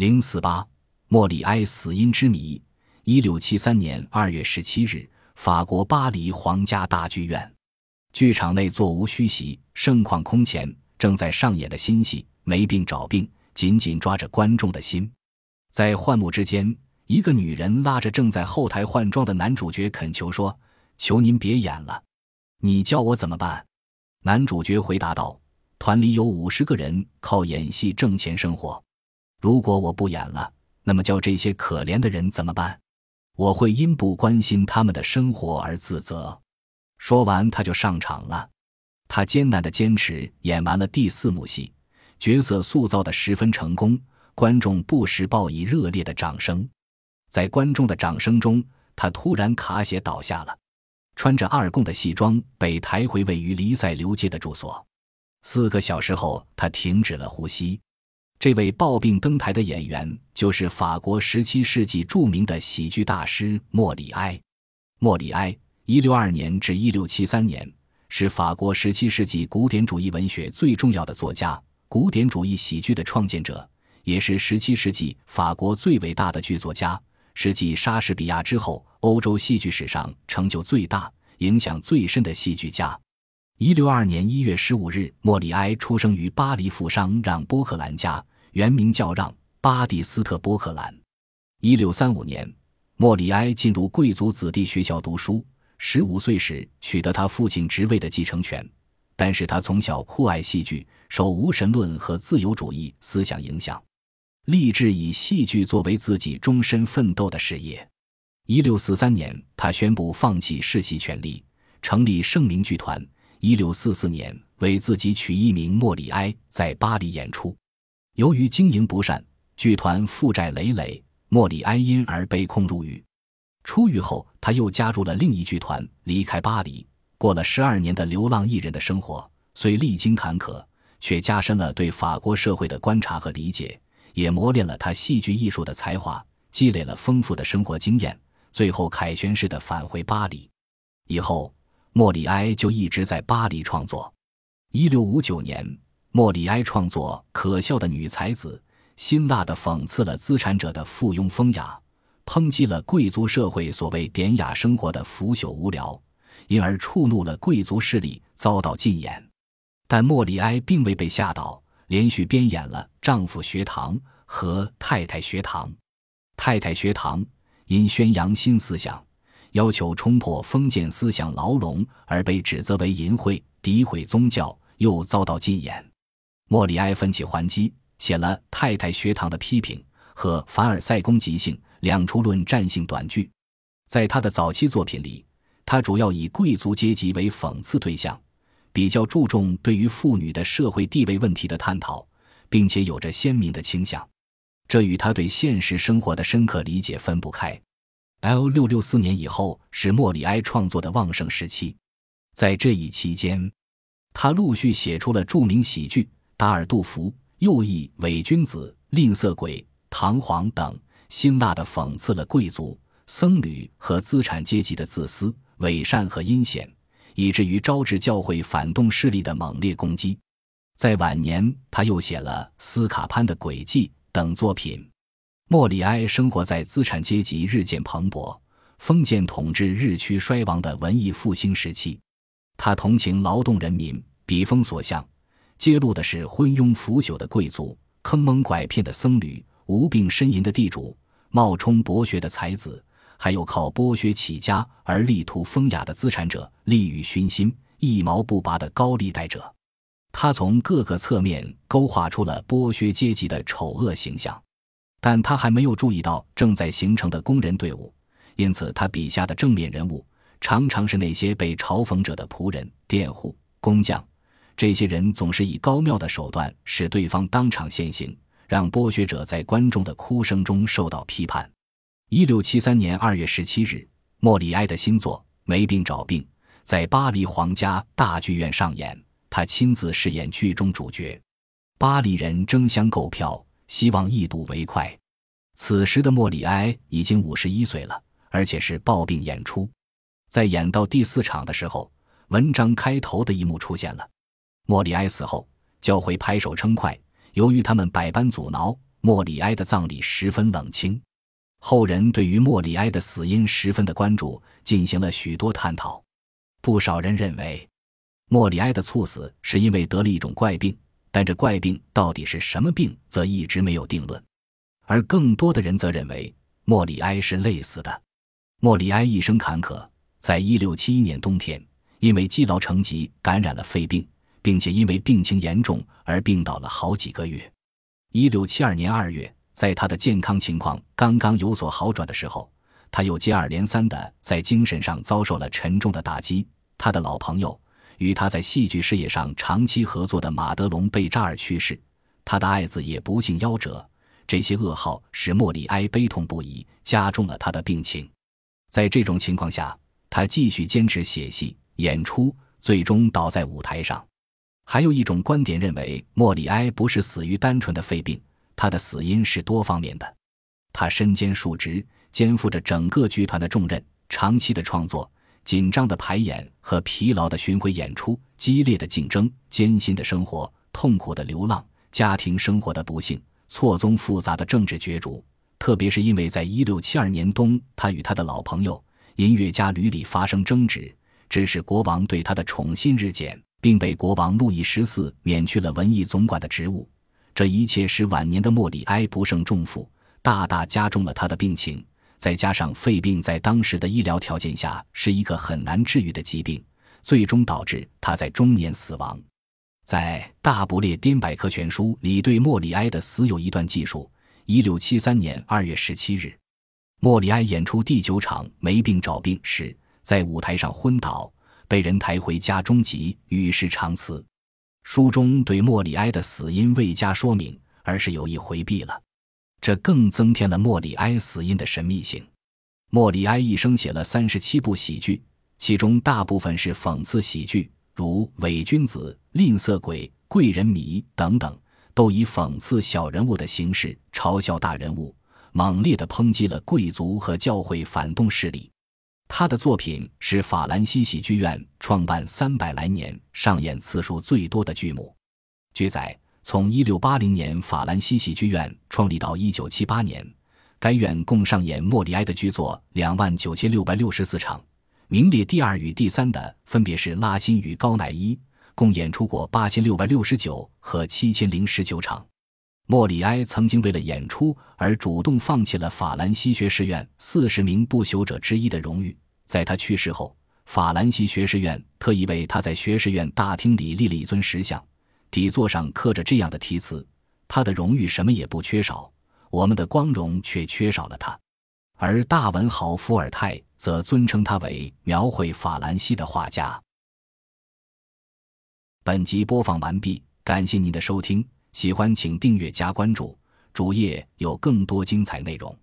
零四八，莫里埃死因之谜。一六七三年二月十七日，法国巴黎皇家大剧院，剧场内座无虚席，盛况空前，正在上演的新戏《没病找病》，紧紧抓着观众的心。在幻幕之间，一个女人拉着正在后台换装的男主角恳求说：“求您别演了，你叫我怎么办？”男主角回答道：“团里有五十个人靠演戏挣钱生活，如果我不演了，那么叫这些可怜的人怎么办？我会因不关心他们的生活而自责。”说完，他就上场了。他艰难的坚持演完了第四幕戏，角色塑造的十分成功，观众不时报以热烈的掌声。在观众的掌声中，他突然卡血倒下了。穿着二供的戏装，被抬回位于黎塞留街的住所。四个小时后，他停止了呼吸。这位抱病登台的演员，就是法国十七世纪著名的喜剧大师莫里埃。莫里埃（一六二年至一六七三年）是法国十七世纪古典主义文学最重要的作家，古典主义喜剧的创建者，也是十七世纪法国最伟大的剧作家。是继莎士比亚之后，欧洲戏剧史上成就最大、影响最深的戏剧家。一六二年一月十五日，莫里埃出生于巴黎富商让·波克兰家，原名叫让·巴蒂斯特·波克兰。一六三五年，莫里埃进入贵族子弟学校读书，十五岁时取得他父亲职位的继承权。但是他从小酷爱戏剧，受无神论和自由主义思想影响。立志以戏剧作为自己终身奋斗的事业。一六四三年，他宣布放弃世袭权利，成立盛名剧团。一六四四年，为自己取艺名莫里埃，在巴黎演出。由于经营不善，剧团负债累累，莫里埃因而被控入狱。出狱后，他又加入了另一剧团，离开巴黎，过了十二年的流浪艺人的生活。虽历经坎坷，却加深了对法国社会的观察和理解。也磨练了他戏剧艺术的才华，积累了丰富的生活经验，最后凯旋式的返回巴黎。以后，莫里埃就一直在巴黎创作。一六五九年，莫里埃创作《可笑的女才子》，辛辣地讽刺了资产者的附庸风雅，抨击了贵族社会所谓典雅生活的腐朽无聊，因而触怒了贵族势力，遭到禁演。但莫里埃并未被吓倒。连续编演了《丈夫学堂》和《太太学堂》。《太太学堂》因宣扬新思想，要求冲破封建思想牢笼而被指责为淫秽、诋毁宗教，又遭到禁演。莫里埃奋起还击，写了《太太学堂》的批评和《凡尔赛宫即兴》两出论战性短剧。在他的早期作品里，他主要以贵族阶级为讽刺对象。比较注重对于妇女的社会地位问题的探讨，并且有着鲜明的倾向，这与他对现实生活的深刻理解分不开。L 六六四年以后是莫里埃创作的旺盛时期，在这一期间，他陆续写出了著名喜剧《达尔杜福》《右翼伪君子》《吝啬鬼》《堂皇》等，辛辣地讽刺了贵族、僧侣和资产阶级的自私、伪善和阴险。以至于招致教会反动势力的猛烈攻击。在晚年，他又写了《斯卡潘的轨迹》等作品。莫里埃生活在资产阶级日渐蓬勃、封建统治日趋衰亡的文艺复兴时期。他同情劳动人民，笔锋所向，揭露的是昏庸腐朽的贵族、坑蒙拐骗的僧侣、无病呻吟的地主、冒充博学的才子。还有靠剥削起家而力图风雅的资产者，利欲熏心、一毛不拔的高利贷者，他从各个侧面勾画出了剥削阶级的丑恶形象，但他还没有注意到正在形成的工人队伍，因此他笔下的正面人物常常是那些被嘲讽者的仆人、佃户、工匠，这些人总是以高妙的手段使对方当场现形，让剥削者在观众的哭声中受到批判。一六七三年二月十七日，莫里埃的新作《没病找病》在巴黎皇家大剧院上演，他亲自饰演剧中主角。巴黎人争相购票，希望一睹为快。此时的莫里埃已经五十一岁了，而且是抱病演出。在演到第四场的时候，文章开头的一幕出现了。莫里埃死后，教会拍手称快。由于他们百般阻挠，莫里埃的葬礼十分冷清。后人对于莫里埃的死因十分的关注，进行了许多探讨。不少人认为，莫里埃的猝死是因为得了一种怪病，但这怪病到底是什么病，则一直没有定论。而更多的人则认为，莫里埃是累死的。莫里埃一生坎坷，在一六七一年冬天，因为积劳成疾感染了肺病，并且因为病情严重而病倒了好几个月。一六七二年二月。在他的健康情况刚刚有所好转的时候，他又接二连三的在精神上遭受了沉重的打击。他的老朋友，与他在戏剧事业上长期合作的马德隆·贝扎尔去世，他的爱子也不幸夭折。这些噩耗使莫里埃悲痛不已，加重了他的病情。在这种情况下，他继续坚持写戏、演出，最终倒在舞台上。还有一种观点认为，莫里埃不是死于单纯的肺病。他的死因是多方面的，他身兼数职，肩负着整个剧团的重任，长期的创作、紧张的排演和疲劳的巡回演出、激烈的竞争、艰辛的生活、痛苦的流浪、家庭生活的不幸、错综复杂的政治角逐。特别是因为在一六七二年冬，他与他的老朋友音乐家吕里发生争执，致使国王对他的宠信日减，并被国王路易十四免去了文艺总管的职务。这一切使晚年的莫里埃不胜重负，大大加重了他的病情。再加上肺病在当时的医疗条件下是一个很难治愈的疾病，最终导致他在中年死亡。在《大不列颠百科全书》里对莫里埃的死有一段记述：一六七三年二月十七日，莫里埃演出第九场没病找病时，在舞台上昏倒，被人抬回家中即与世长辞。书中对莫里埃的死因未加说明，而是有意回避了，这更增添了莫里埃死因的神秘性。莫里埃一生写了三十七部喜剧，其中大部分是讽刺喜剧，如《伪君子》《吝啬鬼》《贵人迷》等等，都以讽刺小人物的形式嘲笑大人物，猛烈地抨击了贵族和教会反动势力。他的作品是法兰西喜剧院创办三百来年上演次数最多的剧目。据载，从1680年法兰西喜剧院创立到1978年，该院共上演莫里埃的剧作两万九千六百六十四场，名列第二与第三的分别是拉辛与高乃伊，共演出过八千六百六十九和七千零十九场。莫里埃曾经为了演出而主动放弃了法兰西学士院四十名不朽者之一的荣誉。在他去世后，法兰西学士院特意为他在学士院大厅里立了一尊石像，底座上刻着这样的题词：“他的荣誉什么也不缺少，我们的光荣却缺少了他。”而大文豪伏尔泰则尊称他为描绘法兰西的画家。本集播放完毕，感谢您的收听。喜欢请订阅加关注，主页有更多精彩内容。